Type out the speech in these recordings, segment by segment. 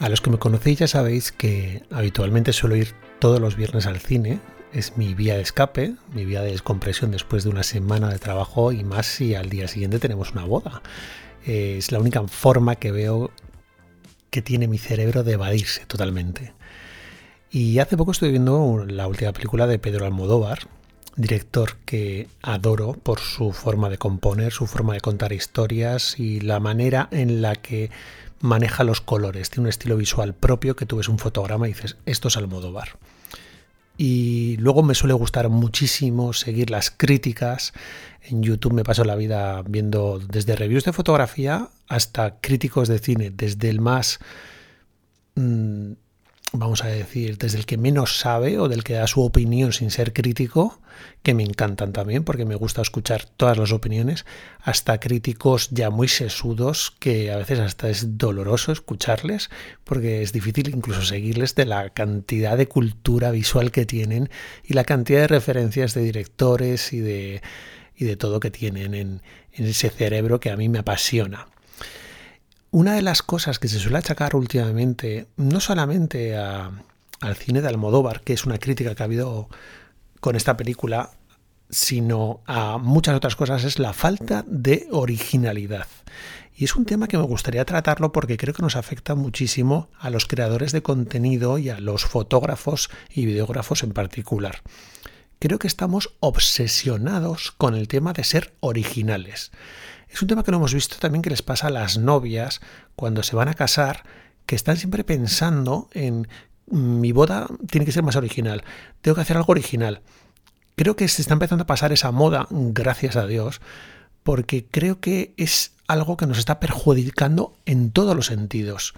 A los que me conocéis ya sabéis que habitualmente suelo ir todos los viernes al cine. Es mi vía de escape, mi vía de descompresión después de una semana de trabajo y más si al día siguiente tenemos una boda. Es la única forma que veo que tiene mi cerebro de evadirse totalmente. Y hace poco estoy viendo la última película de Pedro Almodóvar, director que adoro por su forma de componer, su forma de contar historias y la manera en la que maneja los colores, tiene un estilo visual propio que tú ves un fotograma y dices, esto es Almodóvar. Y luego me suele gustar muchísimo seguir las críticas. En YouTube me paso la vida viendo desde reviews de fotografía hasta críticos de cine, desde el más... Mm, vamos a decir, desde el que menos sabe o del que da su opinión sin ser crítico, que me encantan también porque me gusta escuchar todas las opiniones, hasta críticos ya muy sesudos que a veces hasta es doloroso escucharles porque es difícil incluso seguirles de la cantidad de cultura visual que tienen y la cantidad de referencias de directores y de, y de todo que tienen en, en ese cerebro que a mí me apasiona. Una de las cosas que se suele achacar últimamente, no solamente al cine de Almodóvar, que es una crítica que ha habido con esta película, sino a muchas otras cosas, es la falta de originalidad. Y es un tema que me gustaría tratarlo porque creo que nos afecta muchísimo a los creadores de contenido y a los fotógrafos y videógrafos en particular. Creo que estamos obsesionados con el tema de ser originales. Es un tema que lo hemos visto también que les pasa a las novias cuando se van a casar, que están siempre pensando en mi boda tiene que ser más original, tengo que hacer algo original. Creo que se está empezando a pasar esa moda, gracias a Dios, porque creo que es algo que nos está perjudicando en todos los sentidos.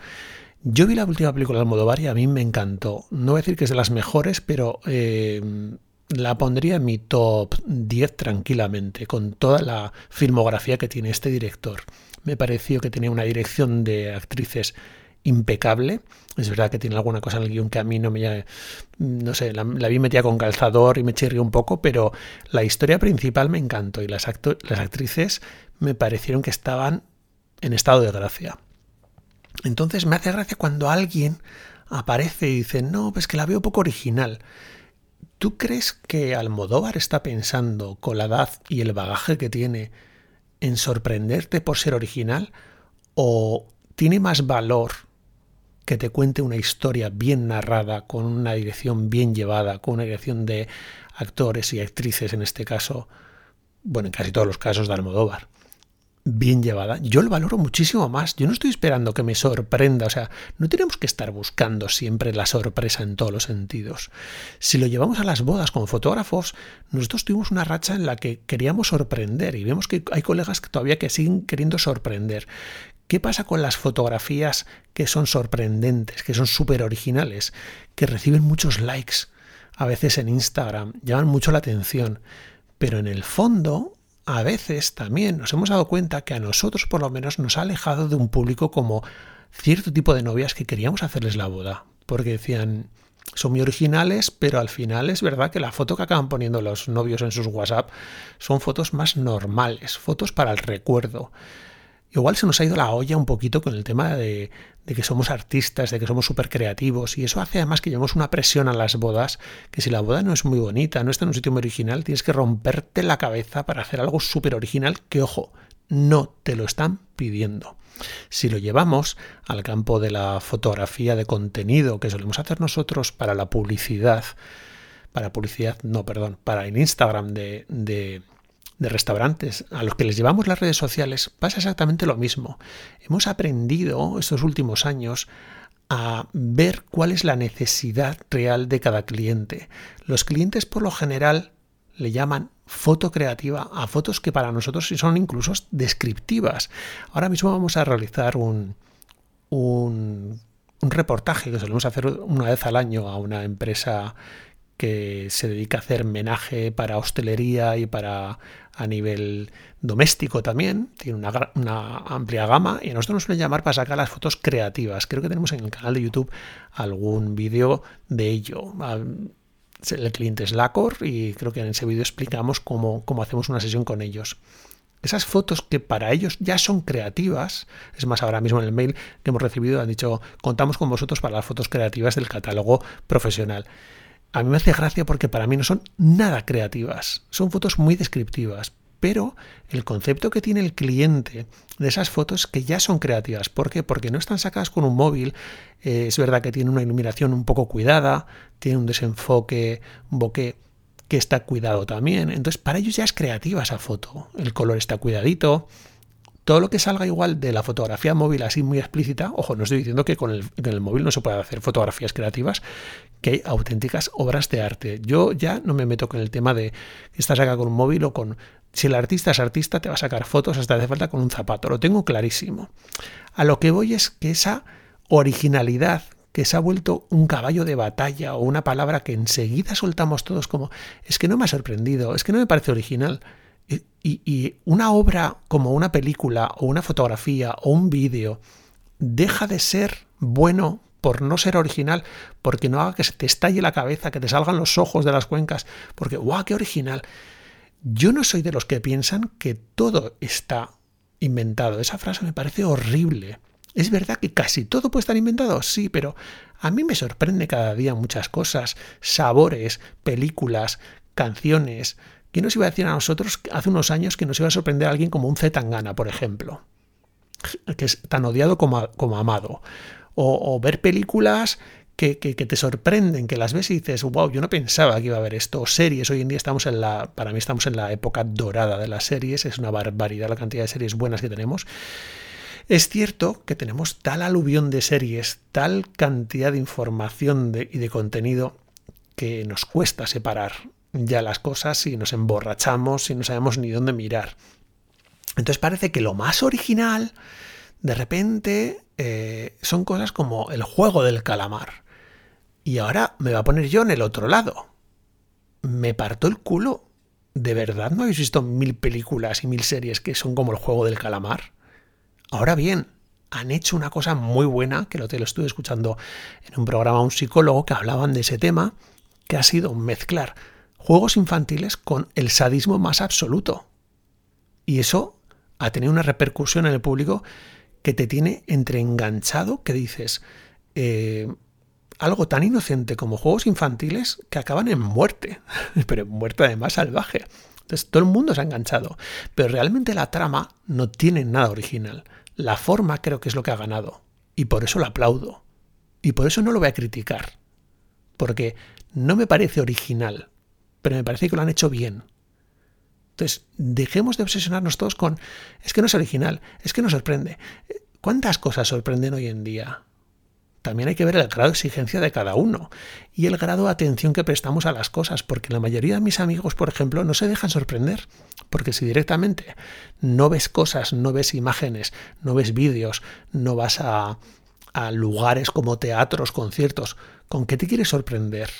Yo vi la última película de Almodóvar y a mí me encantó. No voy a decir que es de las mejores, pero eh, la pondría en mi top 10 tranquilamente, con toda la filmografía que tiene este director. Me pareció que tenía una dirección de actrices impecable. Es verdad que tiene alguna cosa en el guion que a mí no me... No sé, la, vi metida con calzador y me chirrió un poco, pero la historia principal me encantó y las, las actrices me parecieron que estaban en estado de gracia. Entonces me hace gracia cuando alguien aparece y dice, no, pues que la veo poco original. ¿Tú crees que Almodóvar está pensando, con la edad y el bagaje que tiene, en sorprenderte por ser original? ¿O tiene más valor que te cuente una historia bien narrada, con una dirección bien llevada, con una dirección de actores y actrices, en este caso, bueno, en casi todos los casos de Almodóvar? Bien llevada, yo lo valoro muchísimo más. Yo no estoy esperando que me sorprenda, o sea, no tenemos que estar buscando siempre la sorpresa en todos los sentidos. Si lo llevamos a las bodas como fotógrafos, nosotros tuvimos una racha en la que queríamos sorprender y vemos que hay colegas que todavía que siguen queriendo sorprender. ¿Qué pasa con las fotografías que son sorprendentes, que son súper originales, que reciben muchos likes, a veces en Instagram, llaman mucho la atención, pero en el fondo a veces también nos hemos dado cuenta que a nosotros por lo menos nos ha alejado de un público como cierto tipo de novias que queríamos hacerles la boda, porque decían, son muy originales, pero al final es verdad que la foto que acaban poniendo los novios en sus WhatsApp son fotos más normales, fotos para el recuerdo. Igual se nos ha ido la olla un poquito con el tema de, que somos artistas, de que somos súper creativos, y eso hace además que llevemos una presión a las bodas, que si la boda no es muy bonita, no está en un sitio muy original, tienes que romperte la cabeza para hacer algo súper original que, ojo, no te lo están pidiendo. Si lo llevamos al campo de la fotografía de contenido que solemos hacer nosotros para la publicidad, para publicidad, no, perdón, para el Instagram de, de de restaurantes a los que les llevamos las redes sociales pasa exactamente lo mismo. Hemos aprendido estos últimos años a ver cuál es la necesidad real de cada cliente. Los clientes por lo general le llaman foto creativa a fotos que para nosotros son incluso descriptivas. Ahora mismo vamos a realizar un, un, un reportaje que solemos hacer una vez al año a una empresa que se dedica a hacer menaje para hostelería y para a nivel doméstico también. Tiene una, amplia gama y a nosotros nos suelen llamar para sacar las fotos creativas. Creo que tenemos en el canal de YouTube algún vídeo de ello. El cliente es Lacor y creo que en ese vídeo explicamos cómo, cómo hacemos una sesión con ellos. esas fotos que para ellos ya son creativas, es más, ahora mismo en el mail que hemos recibido han dicho, contamos con vosotros para las fotos creativas del catálogo profesional. A mí me hace gracia porque para mí no son nada creativas, son fotos muy descriptivas, pero el concepto que tiene el cliente de esas fotos que ya son creativas. ¿Por qué? Porque no están sacadas con un móvil, eh, es verdad que tiene una iluminación un poco cuidada, tiene un desenfoque, un bokeh que está cuidado también. Entonces, para ellos ya es creativa esa foto. El color está cuidadito. Todo lo que salga igual de la fotografía móvil así muy explícita, ojo, no estoy diciendo que con el, móvil no se pueda hacer fotografías creativas, que hay auténticas obras de arte. Yo ya no me meto con el tema de que estás acá con un móvil o con... Si el artista es artista, te va a sacar fotos hasta hace falta con un zapato. Lo tengo clarísimo. A lo que voy es que esa originalidad que se ha vuelto un caballo de batalla o una palabra que enseguida soltamos todos como es que no me ha sorprendido, es que no me parece original. Y, una obra como una película o una fotografía o un vídeo deja de ser bueno por no ser original, porque no haga que se te estalle la cabeza, que te salgan los ojos de las cuencas, porque ¡guau, qué original! Yo no soy de los que piensan que todo está inventado. Esa frase me parece horrible. Es verdad que casi todo puede estar inventado, sí, pero a mí me sorprende cada día muchas cosas, sabores, películas, canciones. ¿Quién nos iba a decir a nosotros hace unos años que nos iba a sorprender a alguien como un Zetangana, por ejemplo? Que es tan odiado como, amado. O, ver películas que, que, te sorprenden, que las ves y dices, wow, yo no pensaba que iba a haber esto. O series, hoy en día estamos en la, para mí estamos en la época dorada de las series, es una barbaridad la cantidad de series buenas que tenemos. Es cierto que tenemos tal aluvión de series, tal cantidad de información y de contenido que nos cuesta separar ya las cosas y nos emborrachamos y no sabemos ni dónde mirar. Entonces parece que lo más original, de repente, eh, son cosas como el juego del calamar. Y ahora me va a poner yo en el otro lado. Me parto el culo. ¿De verdad no habéis visto mil películas y mil series que son como el juego del calamar? Ahora bien, han hecho una cosa muy buena, que lo te lo estuve escuchando en un programa un psicólogo que hablaban de ese tema, que ha sido mezclar juegos infantiles con el sadismo más absoluto. Y eso ha tenido una repercusión en el público que te tiene entre enganchado, que dices, eh, algo tan inocente como juegos infantiles que acaban en muerte, pero en muerte además salvaje. Entonces todo el mundo se ha enganchado, pero realmente la trama no tiene nada original. La forma creo que es lo que ha ganado. Y por eso lo aplaudo. Y por eso no lo voy a criticar. Porque no me parece original, pero me parece que lo han hecho bien. Entonces, dejemos de obsesionarnos todos con, es que no es original, es que no sorprende. ¿Cuántas cosas sorprenden hoy en día? también hay que ver el grado de exigencia de cada uno y el grado de atención que prestamos a las cosas, porque la mayoría de mis amigos, por ejemplo, no se dejan sorprender, porque si directamente no ves cosas, no ves imágenes, no ves vídeos, no vas a, a lugares como teatros, conciertos, ¿con qué te quieres sorprender?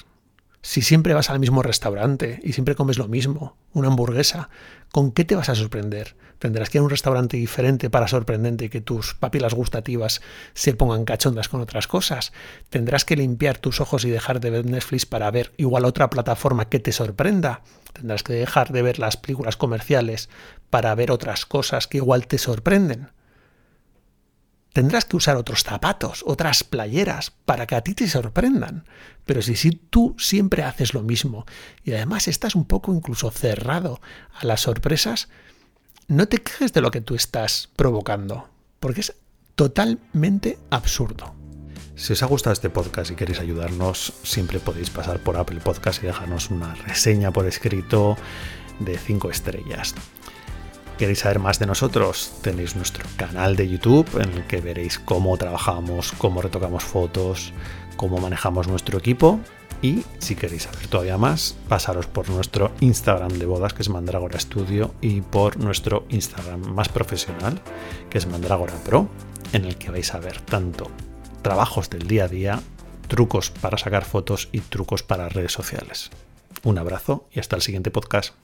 Si siempre vas al mismo restaurante y siempre comes lo mismo, una hamburguesa, ¿con qué te vas a sorprender? Tendrás que ir a un restaurante diferente para sorprendente y que tus papilas gustativas se pongan cachondas con otras cosas. Tendrás que limpiar tus ojos y dejar de ver Netflix para ver igual otra plataforma que te sorprenda. Tendrás que dejar de ver las películas comerciales para ver otras cosas que igual te sorprenden tendrás que usar otros zapatos, otras playeras, para que a ti te sorprendan. Pero si, si tú siempre haces lo mismo y además estás un poco incluso cerrado a las sorpresas, no te quejes de lo que tú estás provocando, porque es totalmente absurdo. Si os ha gustado este podcast y queréis ayudarnos, siempre podéis pasar por Apple Podcast y dejarnos una reseña por escrito de 5 estrellas. ¿Queréis saber más de nosotros? Tenéis nuestro canal de YouTube en el que veréis cómo trabajamos, cómo retocamos fotos, cómo manejamos nuestro equipo. Y si queréis saber todavía más, pasaros por nuestro Instagram de bodas, que es Mandragora Studio, y por nuestro Instagram más profesional, que es Mandragora Pro, en el que vais a ver tanto trabajos del día a día, trucos para sacar fotos y trucos para redes sociales. Un abrazo y hasta el siguiente podcast.